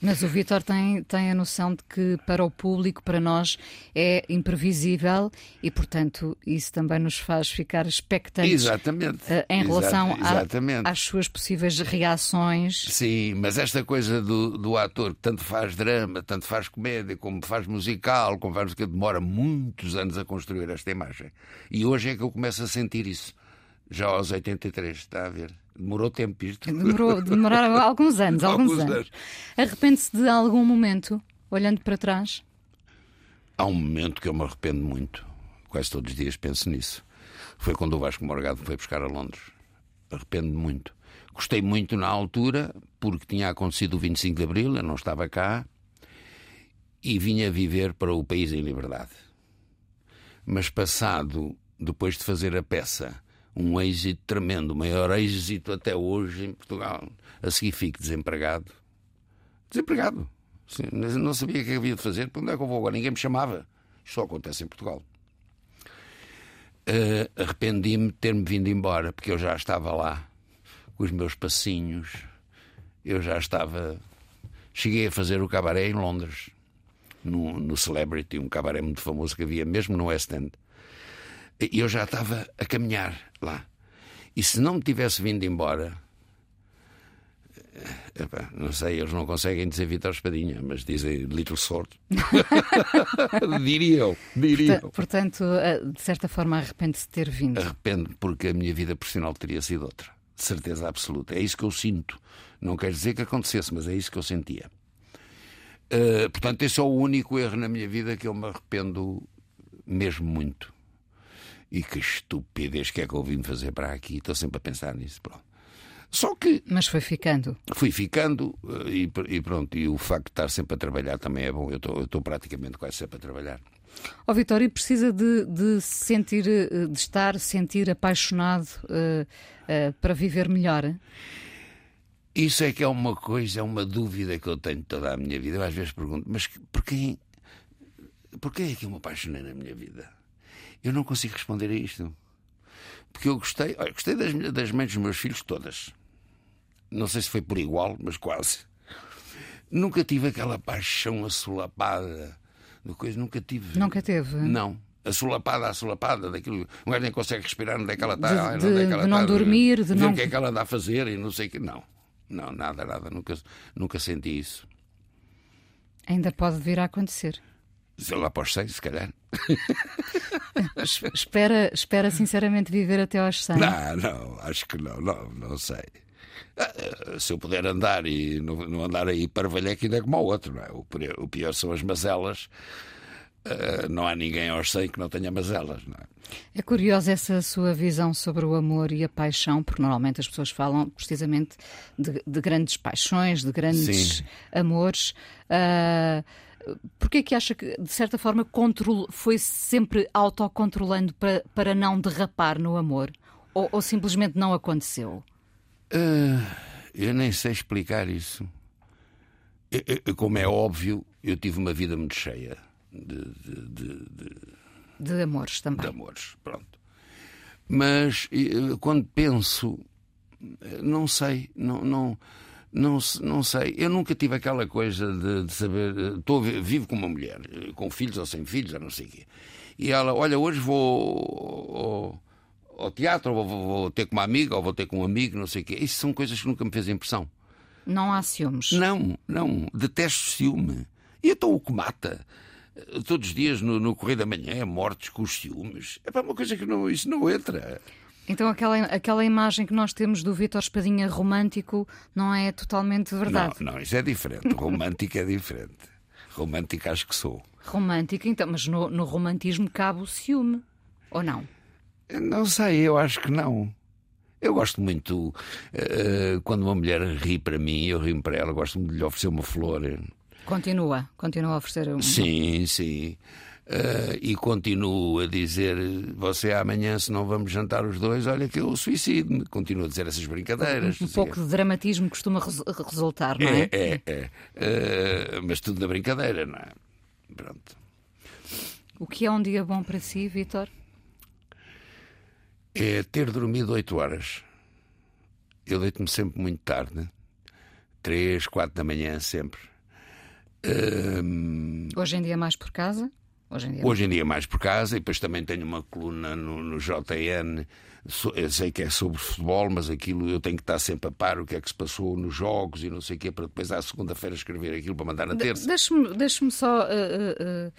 Mas o Vitor tem, tem a noção de que para o público, para nós, é imprevisível e, portanto, isso também nos faz ficar expectantes Exatamente. uh, em relação exatamente. A, às suas possíveis reações. Sim, mas esta coisa do, do ator que tanto faz drama, tanto faz comédia, como faz musical, como faz que demora muitos anos a construir esta imagem. E hoje é que eu começo a sentir isso. Já aos 83, está a ver? Demorou tempo isto. Demorou, demoraram alguns anos, alguns, Alguns anos. anos. Arrepende-se de algum momento, olhando para trás? Há um momento que eu me arrependo muito. Quase todos os dias penso nisso. Foi quando o Vasco Morgado foi buscar a Londres. Arrependo-me muito. Gostei muito na altura, porque tinha acontecido o 25 de Abril, eu não estava cá, e vinha viver para o país em liberdade. Mas passado, depois de fazer a peça, um êxito tremendo, o maior êxito até hoje em Portugal, a seguir fico desempregado. Desempregado. Sim, não sabia o que havia de fazer. Para onde é que eu vou agora? Ninguém me chamava. Isto só acontece em Portugal. Eh, Arrependi-me de ter-me vindo embora, porque eu já estava lá, com os meus passinhos. Eu já estava. Cheguei a fazer o cabaré em Londres, no, no Celebrity, um cabaré muito famoso que havia mesmo no West End. E eu já estava a caminhar lá. E se não me tivesse vindo embora, Epá, não sei, eles não conseguem dizer Vitor Espadinha, mas dizem Little Sword. diriam, diriam. Porta- Portanto, eh, de certa forma, arrepende-se de ter vindo. Arrependo porque a minha vida profissional teria sido outra. De certeza absoluta. É isso que eu sinto. Não quer dizer que acontecesse, mas é isso que eu sentia. Uh, portanto, esse é o único erro na minha vida que eu me arrependo mesmo muito. E que estupidez que é que eu vim fazer para aqui. Estou sempre a pensar nisso. Pronto. Só que Mas foi ficando. fui ficando eh, e, e pronto. E o facto de estar sempre a trabalhar também é bom. Eu estou, praticamente quase sempre a trabalhar. Ó Vitória, precisa de, de se sentir, eh, de estar, sentir apaixonado eh, eh, para viver melhor? Isso é que é uma coisa, é uma dúvida que eu tenho toda a minha vida. Eu às vezes pergunto, mas por quem, por quem é que eu me apaixonei na minha vida? Eu não consigo responder a isto. Porque eu gostei, olha, gostei das, das mães dos meus filhos todas. Não sei se foi por igual, mas quase. Nunca tive aquela paixão assolapada de coisa, nunca tive. Nunca teve? Não. Assolapada, assolapada, daquilo. Um gajo nem consegue respirar onde é que ela está. De- de- onde é que ela de não está, dormir, de ver não- o que é que ela anda a fazer e não sei o que. Não. Não, nada, nada. Nunca, nunca senti isso. Ainda pode vir a acontecer. Sei lá para os seis, se calhar. Es- Espera, espera sinceramente viver até aos 100. Não, não, acho que não, não, não sei. Ah, Se eu puder andar e não, não andar aí para velheco, ainda é como ao outro, não é? O pior, o pior são as mazelas. Ah, não há ninguém aos 100 que não tenha mazelas, não é? É curiosa essa sua visão sobre o amor e a paixão, porque normalmente as pessoas falam precisamente de, de grandes paixões, de grandes Sim. amores. Ah, Porquê é que acha que, de certa forma, control... foi sempre autocontrolando para, para não derrapar no amor? Ou, ou simplesmente não aconteceu? Ah, eu nem sei explicar isso. Eu- eu- como é óbvio, eu tive uma vida muito cheia de, de- de- de- De amores também. de amores. Pronto. Mas eh, quando penso, eh, não sei, não, não, não, não sei. Eu nunca tive aquela coisa de, de saber. eh, Estou, vivo com uma mulher, eh, com filhos ou sem filhos, ou não sei o quê. E ela, olha, hoje vou ao, ao teatro, ou vou, vou ter com uma amiga, ou vou ter com um amigo, não sei o quê. Isso são coisas que nunca me fez impressão. Não há ciúmes. Não, não, detesto ciúme. E então o que mata? Eh, Todos os dias no, no Correio da Manhã, mortes com os ciúmes. É para uma coisa que não, isso não entra. Então aquela, aquela imagem que nós temos do Vítor Espadinha romântico não é totalmente verdade. Não, não, isso é diferente. Romântico é diferente. Romântico acho que sou. Romântica, então, mas no, no romantismo cabe o ciúme, ou não? Não sei, eu acho que não. Eu gosto muito eh, quando uma mulher ri para mim, eu rio para ela, gosto muito de lhe oferecer uma flor. Continua, continua a oferecer um. Sim, sim. Uh, e continuo a dizer: você amanhã, se não vamos jantar os dois, olha que eu suicido-me. Continuo a dizer essas brincadeiras. Um, pouco de dramatismo costuma res resultar, não é? É, é. é. Uh, mas tudo na brincadeira, não é? Pronto. O que é um dia bom para si, Vitor? É ter dormido oito horas. Eu deito-me sempre muito tarde, três, quatro da manhã, sempre. Um... Hoje em dia mais por casa? Hoje em dia, Hoje em dia mais por casa, e depois também tenho uma coluna no, no JN. Eu sei que é sobre futebol, mas aquilo eu tenho que estar sempre a par o que é que se passou nos jogos e não sei o quê, para depois à segunda-feira escrever aquilo para mandar na terça. Deixe-me deixe só uh, uh,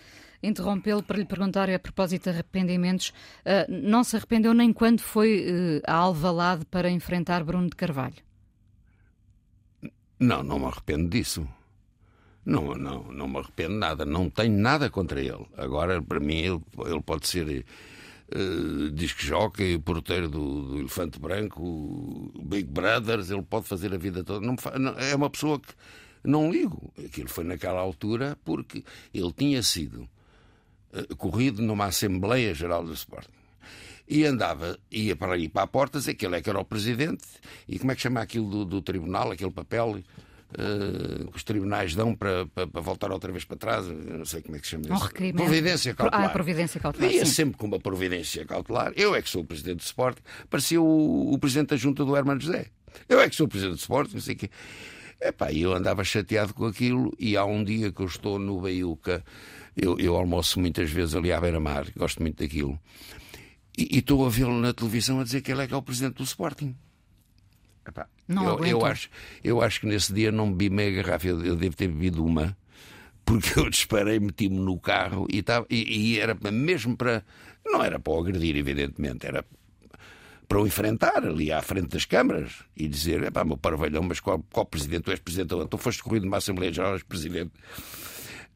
interrompê-lo para lhe perguntar a propósito de arrependimentos. não se arrependeu nem quando foi a Alvalade para enfrentar Bruno de Carvalho? Não, não me arrependo disso. Não, não, não me arrependo nada. Não tenho nada contra ele. Agora, para mim, ele, ele pode ser uh, disc jockey, porteiro do, do, Elefante Branco, Big Brothers, ele pode fazer a vida toda. Não, é uma pessoa que não ligo. Aquilo foi naquela altura porque ele tinha sido uh, corrido numa Assembleia Geral do Sporting. E andava, ia para ir para a porta, dizer que ele é que era o presidente. E como é que chama aquilo do, do tribunal, aquele papel? Uh, que os tribunais dão para, para, para, voltar outra vez para trás, não sei como é que se chama um isso. Providência cautelar. Ah, providência cautelar. Ia sempre com uma providência cautelar. Eu é que sou o presidente do Sport, parecia o, o presidente da junta do Hermano José. Eu é que sou o presidente do Sport, não sei o quê. Epá, eu andava chateado com aquilo e há um dia que eu estou no Baiuca, eu, eu almoço muitas vezes ali à beira-mar, gosto muito daquilo, e, e estou a vê-lo na televisão a dizer que ele é que é o presidente do Sporting. Epá, eu, eu, acho, eu acho que nesse dia não bebi meia garrafa, eu, eu devo ter bebido uma, porque eu disparei, meti-me no carro e, tava, e, e, era mesmo para. Não era para o agredir, evidentemente, era para o enfrentar ali à frente das câmaras e dizer: é pá, meu parvalhão, mas qual, qual presidente? Tu és presidente, então foste corrido numa Assembleia Geral, és presidente.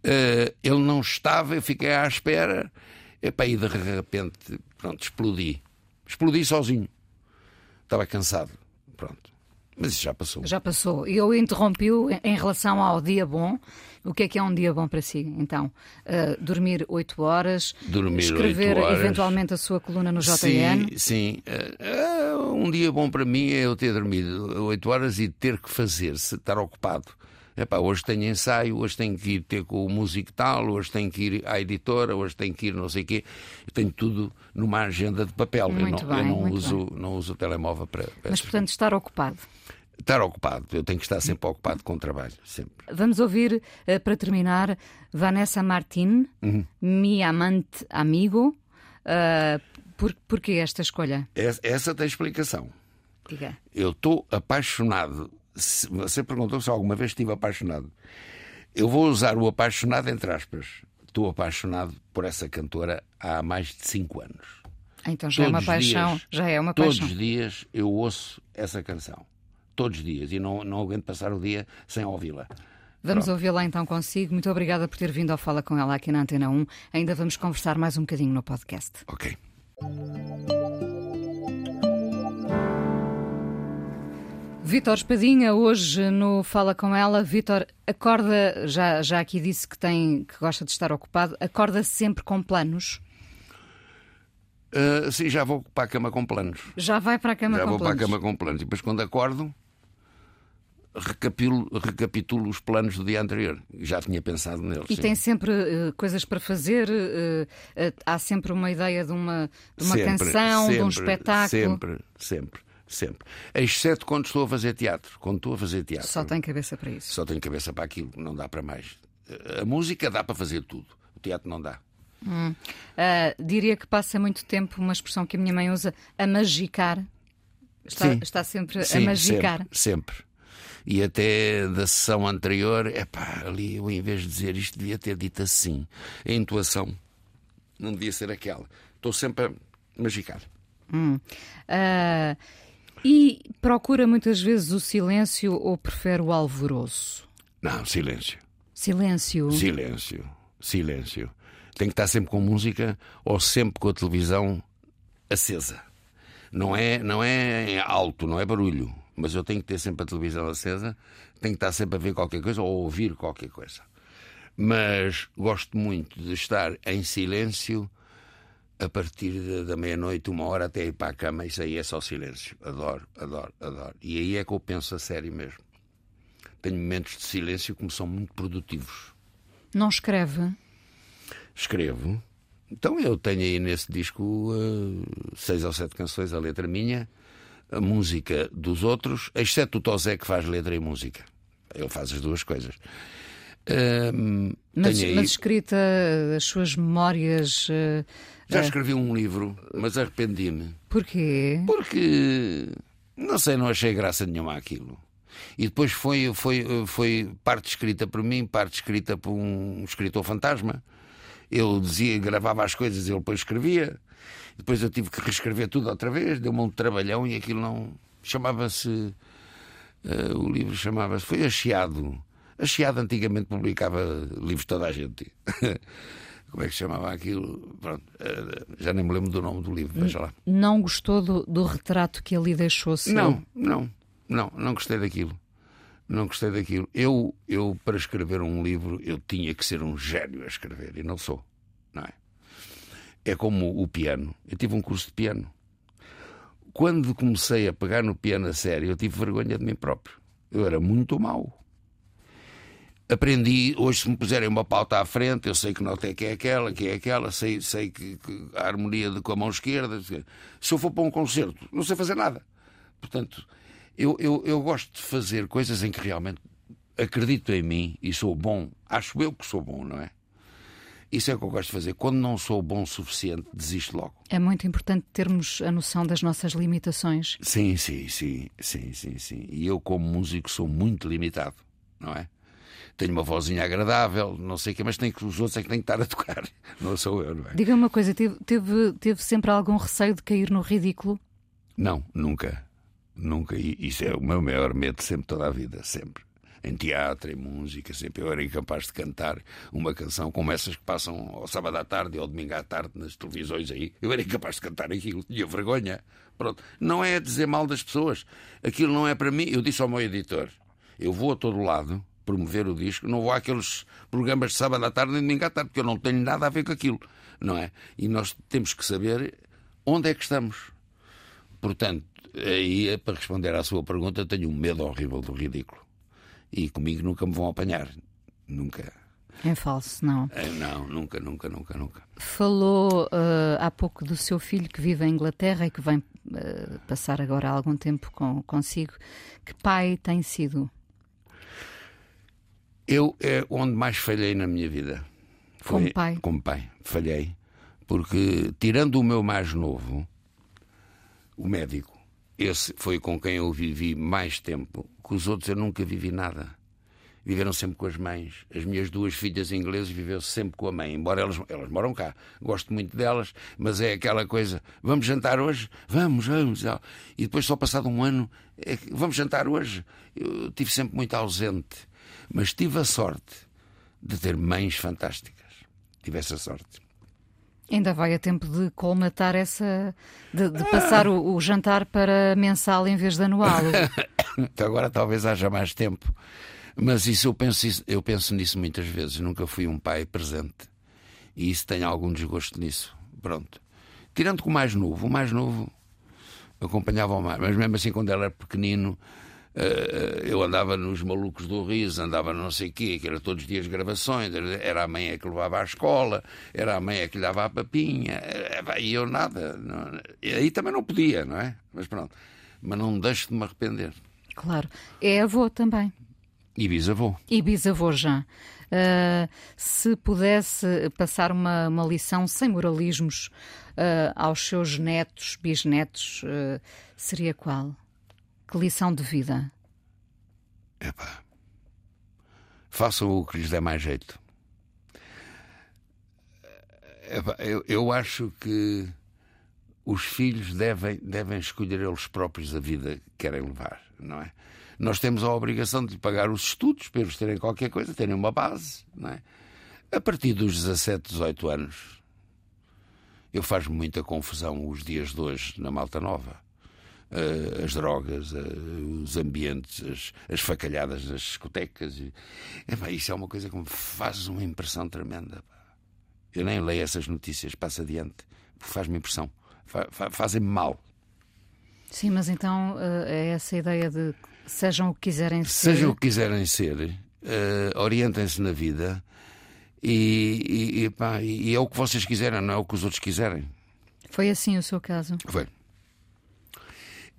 Uh, ele não estava, eu fiquei à espera, epá, e de repente, pronto, explodi. Explodi sozinho. Estava cansado. Pronto. Mas isso já passou. Já passou. E eu interrompi-o em relação ao dia bom. O que é que é um dia bom para si, então? Uh, dormir 8 horas, dormir escrever horas. eventualmente a sua coluna no JN? Sim, sim. Uh, um dia bom para mim é eu ter dormido 8 horas e ter que fazer, se estar ocupado. Epá, hoje tenho ensaio, hoje tenho que ir ter com o músico tal, hoje tenho que ir à editora, hoje tenho que ir não sei o quê. Eu tenho tudo numa agenda de papel. Muito eu não, bem, eu não uso, não uso o telemóvel para. para Mas, portanto, estar ocupado. Estar ocupado, eu tenho que estar sempre ocupado com o trabalho, sempre. Vamos ouvir, uh, para terminar, Vanessa Martin, uhum. Mi Amante Amigo. Uh, por, porquê esta escolha? Essa, essa tem explicação. Diga. Eu estou apaixonado você perguntou se alguma vez estive apaixonado. Eu vou usar o apaixonado entre aspas. Estou apaixonado por essa cantora há mais de cinco anos. Então já todos é uma paixão. Dias, já é uma todos paixão. Todos os dias eu ouço essa canção. Todos os dias. E não, não aguento passar o dia sem ouvi-la. Vamos ouvi-la então consigo. Muito obrigada por ter vindo ao Fala com ela aqui na Antena 1. Ainda vamos conversar mais um bocadinho no podcast. Ok. Vítor Espadinha, hoje no Fala Com Ela. Vítor, acorda, já, já aqui disse que, tem, que gosta de estar ocupado, acorda sempre com planos? Uh, sim, já vou para a cama com planos. Já vai para a cama já com planos? Já vou para a cama com planos. E depois, quando acordo, recapitulo, recapitulo os planos do dia anterior. Já tinha pensado neles. E sim. tem sempre uh, coisas para fazer? Uh, há sempre uma ideia de uma, de uma sempre, canção, sempre, de um espetáculo? Sempre, sempre. Sempre. Exceto quando estou a fazer teatro. Quando estou a fazer teatro. Só tem cabeça para isso. Só tenho cabeça para aquilo, não dá para mais. A música dá para fazer tudo. O teatro não dá. Hum. Uh, diria que passa muito tempo, uma expressão que a minha mãe usa, a magicar. Está, Sim. está sempre Sim, a magicar. Sempre, sempre. E até da sessão anterior, é pá, ali eu em vez de dizer isto devia ter dito assim. A intuação não devia ser aquela. Estou sempre a magicar. Hum. Uh, e procura muitas vezes o silêncio ou prefere o alvoroço? Não, silêncio. Silêncio. Silêncio. Silêncio. Tem que estar sempre com música ou sempre com a televisão acesa. Não é, não é alto, não é barulho, mas eu tenho que ter sempre a televisão acesa, tenho que estar sempre a ver qualquer coisa ou a ouvir qualquer coisa. Mas gosto muito de estar em silêncio a partir da meia-noite, uma hora até ir para a cama. Isso aí é só silêncio. Adoro, adoro, adoro. E aí é que eu penso a sério mesmo. Tenho momentos de silêncio que me são muito produtivos. Não escreve? Escrevo. Então eu tenho aí nesse disco uh, seis ou sete canções, a letra minha, a música dos outros, exceto o Tosé que faz letra e música. Ele faz as duas coisas. Uh, mas, aí... mas, escrita as suas memórias. Uh, Já escrevi um livro, mas arrependi-me. Porquê? Porque não sei, não achei graça nenhuma àquilo. E depois foi, foi, foi parte escrita por mim, parte escrita por um escritor fantasma. Eu dizia, gravava as coisas, ele depois escrevia. Depois eu tive que reescrever tudo outra vez, deu-me um trabalhão e aquilo não. Chamava-se. Uh, o livro chamava-se. Foi Acheado. Acheado antigamente publicava livros de toda a gente. Como é que se chamava aquilo? Pronto, uh, já nem me lembro do nome do livro, veja lá. Não gostou do, do retrato que ali deixou seu? Não, não, não, não gostei daquilo não gostei daquilo. Eu, eu, para escrever um livro, eu tinha que ser um gênio a escrever, e não sou, não é? É como o piano. Eu tive um curso de piano. Quando comecei a pegar no piano a sério, eu tive vergonha de mim próprio. Eu era muito mau. Aprendi, hoje se me puserem uma pauta à frente, eu sei que nota é que é aquela, que é aquela, sei, sei que, que a harmonia de, com a mão esquerda. Se eu for para um concerto, não sei fazer nada. Portanto, eu, eu, eu gosto de fazer coisas em que realmente acredito em mim e sou bom. Acho eu que sou bom, não é? Isso é o que eu gosto de fazer. Quando não sou bom o suficiente, desisto logo. É muito importante termos a noção das nossas limitações. Sim, sim, sim, sim, sim, sim. E eu, como músico, sou muito limitado, não é? Tenho uma vozinha agradável, não sei o quê, mas tem que, os outros é que têm que estar a tocar. Não sou eu, não é? Diga uma coisa, teve, teve, teve sempre algum receio de cair no ridículo? Não, nunca. Nunca, isso é o meu maior medo sempre, toda a vida, sempre. Em teatro, em música, sempre eu era incapaz de cantar uma canção como essas que passam ao sábado à tarde ou ao domingo à tarde nas televisões aí. Eu era incapaz de cantar aquilo, tinha vergonha. Pronto. Não é dizer mal das pessoas. Aquilo não é para mim. Eu disse ao meu editor: eu vou a todo lado promover o disco, não vou àqueles programas de sábado à tarde nem domingo à tarde, porque eu não tenho nada a ver com aquilo. Não é? E nós temos que saber onde é que estamos. Portanto, aí, para responder à sua pergunta, tenho um medo horrível do ridículo. E comigo nunca me vão apanhar. Nunca. É falso, não? É, não, nunca, nunca, nunca, nunca. Falou uh, há pouco do seu filho que vive em Inglaterra e que vem uh, passar agora algum tempo com, consigo. Que pai tem sido? Eu é onde mais falhei na minha vida. Foi, como pai? Como pai, falhei. Porque, tirando o meu mais novo, o médico, esse foi com quem eu vivi mais tempo. Com os outros eu nunca vivi nada. Viveram sempre com as mães. As minhas duas filhas inglesas viveram sempre com a mãe, embora elas, elas moram cá. Gosto muito delas, mas é aquela coisa: vamos jantar hoje? Vamos, vamos. E depois, só passado um ano, é, vamos jantar hoje? Eu tive sempre muito ausente, mas tive a sorte de ter mães fantásticas. Tive essa sorte. Ainda vai a tempo de colmatar essa. de, de passar o, o, jantar para mensal em vez de anual. Então agora talvez haja mais tempo. Mas isso eu penso, eu penso nisso muitas vezes. Nunca fui um pai presente. E isso tem algum desgosto nisso. Pronto. Tirando com o mais novo. O mais novo acompanhava o mais. Mas mesmo assim, quando ele era pequenino, eu andava nos malucos do riso, andava não sei o quê, que era todos os dias gravações, era a mãe que levava à escola, era a mãe que lhe dava a papinha, eh, e eu nada. Não, aí também não podia, não é? Mas pronto. Mas não deixo de me arrepender. Claro. É avô também. E bisavô. E bisavô já. Uh, se pudesse passar uma, uma lição sem moralismos uh, aos seus netos, bisnetos, uh, seria qual? Que lição de vida? Epá. Façam o que lhes der mais jeito. Epá, eu, eu acho que os filhos devem, devem escolher eles próprios a vida que querem levar, não é? Nós temos a obrigação de lhe pagar os estudos para eles terem qualquer coisa, terem uma base, não é? A partir dos 17, 18 anos, eu faz muita confusão os dias de hoje na Malta Nova as drogas, uh, os ambientes, as, as, facalhadas nas discotecas. E, epá, isso é uma coisa que me faz uma impressão tremenda. Eu nem leio essas notícias, passo adiante, porque faz-me impressão, fa, fa, fazem-me mal. Sim, mas então é essa ideia de sejam o que quiserem ser. Sejam o que quiserem ser, orientem-se na vida e, e, pá, e, é o que vocês quiserem, não é o que os outros quiserem. Foi assim o seu caso? Foi.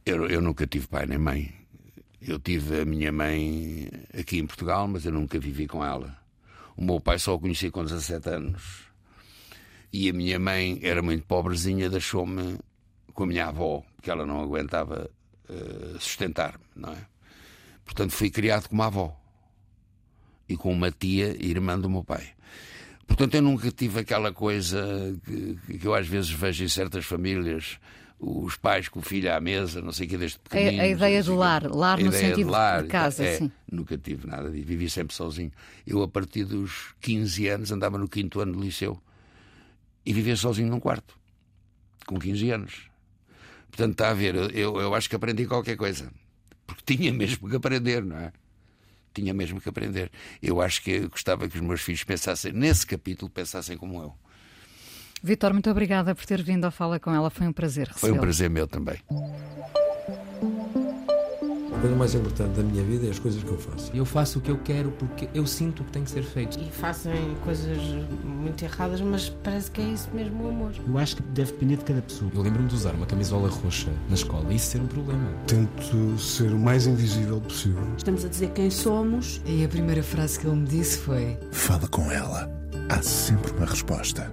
Eu, eu nunca tive pai nem mãe. Eu tive a minha mãe aqui em Portugal, mas eu nunca vivi com ela. O meu pai só o conheci com 17 anos. E a minha mãe era muito pobrezinha, deixou-me com a minha avó, porque ela não aguentava uh, sustentar-me, não é? Portanto, fui criado com uma avó e com uma tia irmã do meu pai. Portanto, eu nunca tive aquela coisa que, que eu às vezes vejo em certas famílias, os pais com o filho à mesa, não sei o que, desde pequenino. A, a ideia do lar, lar no sentido de, lar, de casa, é, sim. Nunca tive nada vivi sempre sozinho. Eu, a partir dos 15 anos, andava no quinto ano de liceu e vivia sozinho num quarto, com 15 anos. Portanto, está a ver, eu, eu acho que aprendi qualquer coisa, porque tinha mesmo que aprender, não é? tinha mesmo que aprender. Eu acho que eu gostava que os meus filhos pensassem, nesse capítulo, pensassem como eu. Vitor, muito obrigada por ter vindo à Fala com ela. Foi um prazer Foi um prazer meu também. A coisa mais importante da minha vida é as coisas que eu faço. Eu faço o que eu quero porque eu sinto que tem que ser feito. E fazem coisas muito erradas, mas parece que é isso mesmo o amor. Eu acho que deve depender de cada pessoa. Eu lembro-me de usar uma camisola roxa na escola e isso ser um problema. Tento ser o mais invisível possível. Estamos a dizer quem somos. E a primeira frase que ele me disse foi: Fala com ela. Há sempre uma resposta